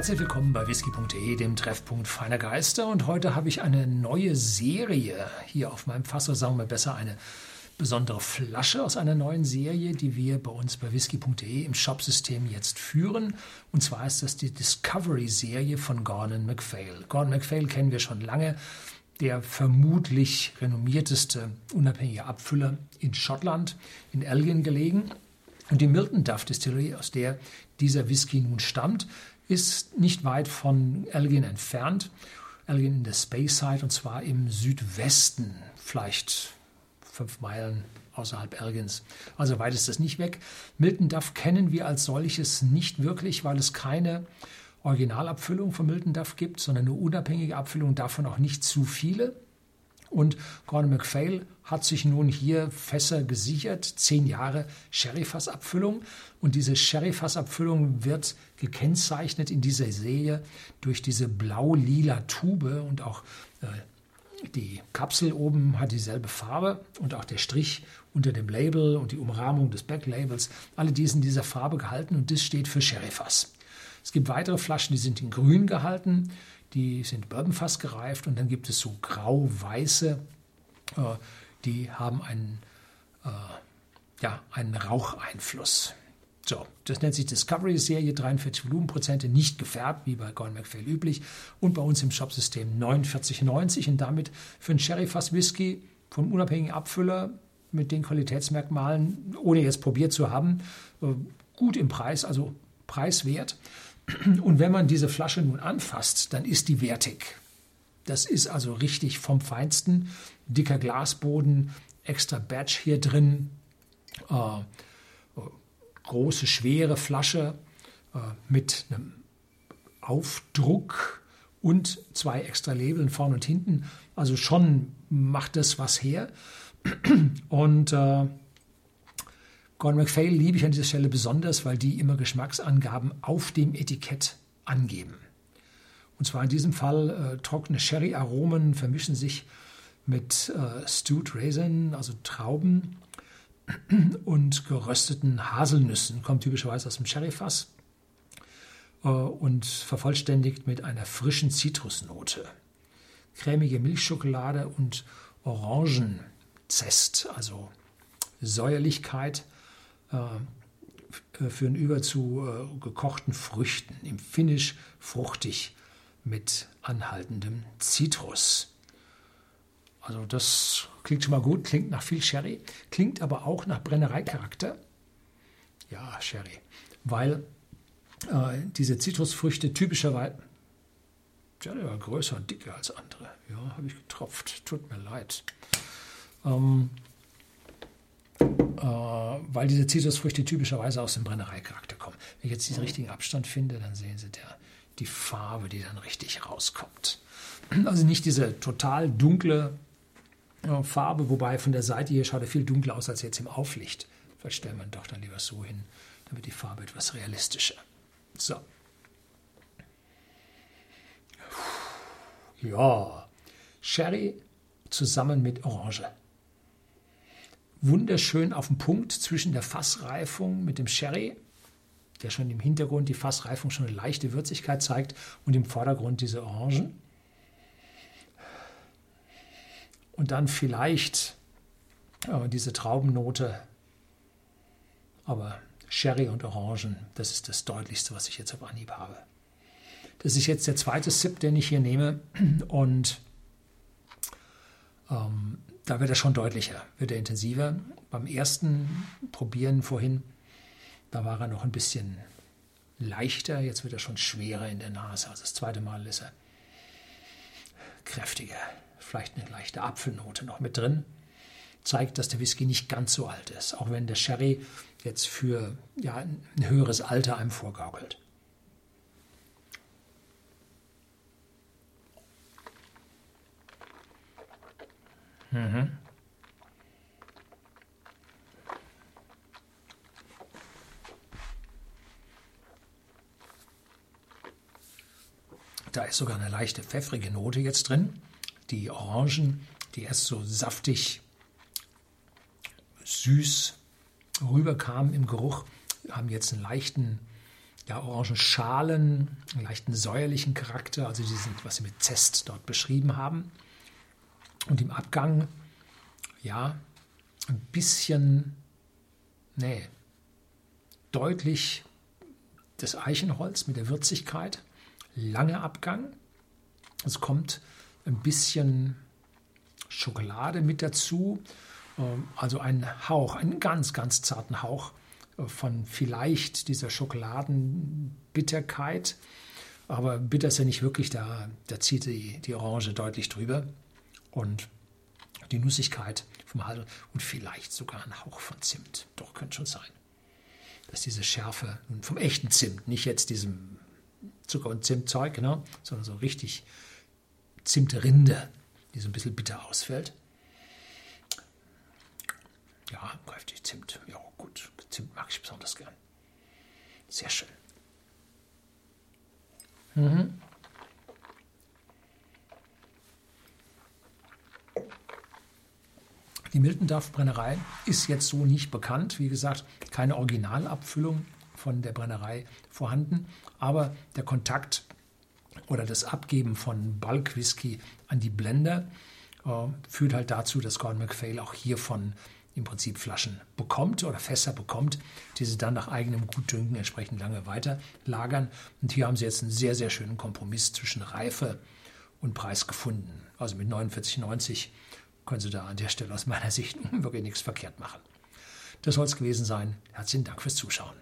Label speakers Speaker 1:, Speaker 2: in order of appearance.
Speaker 1: Herzlich willkommen bei whisky.de, dem Treffpunkt feiner Geister. Und heute habe ich eine neue Serie hier auf meinem Fass, oder sagen wir besser eine besondere Flasche aus einer neuen Serie, die wir bei uns bei whisky.de im Shopsystem jetzt führen. Und zwar ist das die Discovery-Serie von Gordon MacPhail. Gordon MacPhail kennen wir schon lange, der vermutlich renommierteste unabhängige Abfüller in Schottland, in Elgin gelegen. Und die Milton Duff Distillery, aus der dieser Whisky nun stammt, ist nicht weit von Elgin entfernt. Elgin in der Speyside und zwar im Südwesten, vielleicht fünf Meilen außerhalb Elgins. Also weit ist das nicht weg. Milton Duff kennen wir als solches nicht wirklich, weil es keine Originalabfüllung von Milton Duff gibt, sondern eine unabhängige Abfüllung, davon auch nicht zu viele. Und Gordon MacPhail hat sich nun hier Fässer gesichert, zehn Jahre Sherryfassabfüllung. Und diese Sherryfassabfüllung wird gekennzeichnet in dieser Serie durch diese blau-lila Tube. Und auch äh, die Kapsel oben hat dieselbe Farbe. Und auch der Strich unter dem Label und die Umrahmung des Backlabels, alle die sind in dieser Farbe gehalten. Und das steht für Sherryfass. Es gibt weitere Flaschen, die sind in grün gehalten die sind Bourbonfass gereift und dann gibt es so grau-weiße, äh, die haben einen, äh, ja, einen Raucheinfluss. So, das nennt sich Discovery-Serie, 43 Volumenprozente, nicht gefärbt, wie bei Gordon MacPhail üblich. Und bei uns im Shopsystem 49,90 und damit für einen Sherry-Fass-Whisky vom unabhängigen Abfüller mit den Qualitätsmerkmalen, ohne jetzt probiert zu haben, äh, gut im Preis, also preiswert. Und wenn man diese Flasche nun anfasst, dann ist die wertig. Das ist also richtig vom Feinsten. Dicker Glasboden, extra Badge hier drin, äh, große, schwere Flasche äh, mit einem Aufdruck und zwei extra Labeln vorne und hinten. Also schon macht das was her. Und äh, Gordon MacPhail liebe ich an dieser Stelle besonders, weil die immer Geschmacksangaben auf dem Etikett angeben. Und zwar in diesem Fall äh, trockene Sherry-Aromen vermischen sich mit äh, Stewed Raisin, also Trauben und gerösteten Haselnüssen, kommt typischerweise aus dem Sherryfass äh, und vervollständigt mit einer frischen Zitrusnote. Cremige Milchschokolade und Orangenzest, also Säuerlichkeit führen über zu äh, gekochten Früchten, im Finish fruchtig mit anhaltendem Zitrus. Also das klingt schon mal gut, klingt nach viel Sherry, klingt aber auch nach Brennereicharakter. Ja, Sherry, weil äh, diese Zitrusfrüchte typischerweise Sherry war größer und dicker als andere. Ja, habe ich getropft. Tut mir leid. Ähm, äh, weil diese Zitrusfrüchte typischerweise aus dem Brennereicharakter kommen. Wenn ich jetzt den richtigen Abstand finde, dann sehen Sie der, die Farbe, die dann richtig rauskommt. Also nicht diese total dunkle äh, Farbe, wobei von der Seite hier schaut er viel dunkler aus als jetzt im Auflicht. Vielleicht stellt man doch dann lieber so hin, wird die Farbe etwas realistischer. So. Ja, Sherry zusammen mit Orange wunderschön auf dem Punkt zwischen der Fassreifung mit dem Sherry, der schon im Hintergrund die Fassreifung schon eine leichte Würzigkeit zeigt und im Vordergrund diese Orangen. Und dann vielleicht äh, diese Traubennote, aber Sherry und Orangen, das ist das Deutlichste, was ich jetzt auf Anhieb habe. Das ist jetzt der zweite Sip, den ich hier nehme und ähm, da wird er schon deutlicher, wird er intensiver. Beim ersten Probieren vorhin, da war er noch ein bisschen leichter, jetzt wird er schon schwerer in der Nase. Also das zweite Mal ist er kräftiger, vielleicht eine leichte Apfelnote noch mit drin. Zeigt, dass der Whisky nicht ganz so alt ist, auch wenn der Sherry jetzt für ja, ein höheres Alter einem vorgaukelt. Mhm. Da ist sogar eine leichte pfeffrige Note jetzt drin. Die Orangen, die erst so saftig süß rüberkamen im Geruch, haben jetzt einen leichten ja, Orangenschalen, einen leichten säuerlichen Charakter, also die sind, was sie mit Zest dort beschrieben haben. Und im Abgang, ja, ein bisschen, nee, deutlich das Eichenholz mit der Würzigkeit, lange Abgang. Es kommt ein bisschen Schokolade mit dazu, ähm, also ein Hauch, einen ganz, ganz zarten Hauch von vielleicht dieser Schokoladenbitterkeit. Aber bitter ist ja nicht wirklich, da, da zieht die, die Orange deutlich drüber. Und die Nussigkeit vom Hals und vielleicht sogar ein Hauch von Zimt. Doch, könnte schon sein. Dass diese Schärfe vom echten Zimt, nicht jetzt diesem Zucker- und Zimtzeug, ne, sondern so richtig Zimtrinde, die so ein bisschen bitter ausfällt. Ja, kräftig Zimt. Ja, gut. Zimt mag ich besonders gern. Sehr schön. Mhm. Die Miltendorf-Brennerei ist jetzt so nicht bekannt. Wie gesagt, keine Originalabfüllung von der Brennerei vorhanden. Aber der Kontakt oder das Abgeben von Bulk-Whisky an die Blender äh, führt halt dazu, dass Gordon MacPhail auch hiervon im Prinzip Flaschen bekommt oder Fässer bekommt, die sie dann nach eigenem Gutdünken entsprechend lange weiter lagern. Und hier haben sie jetzt einen sehr, sehr schönen Kompromiss zwischen Reife und Preis gefunden. Also mit 49,90 können Sie da an der Stelle aus meiner Sicht wirklich nichts verkehrt machen. Das soll es gewesen sein. Herzlichen Dank fürs Zuschauen.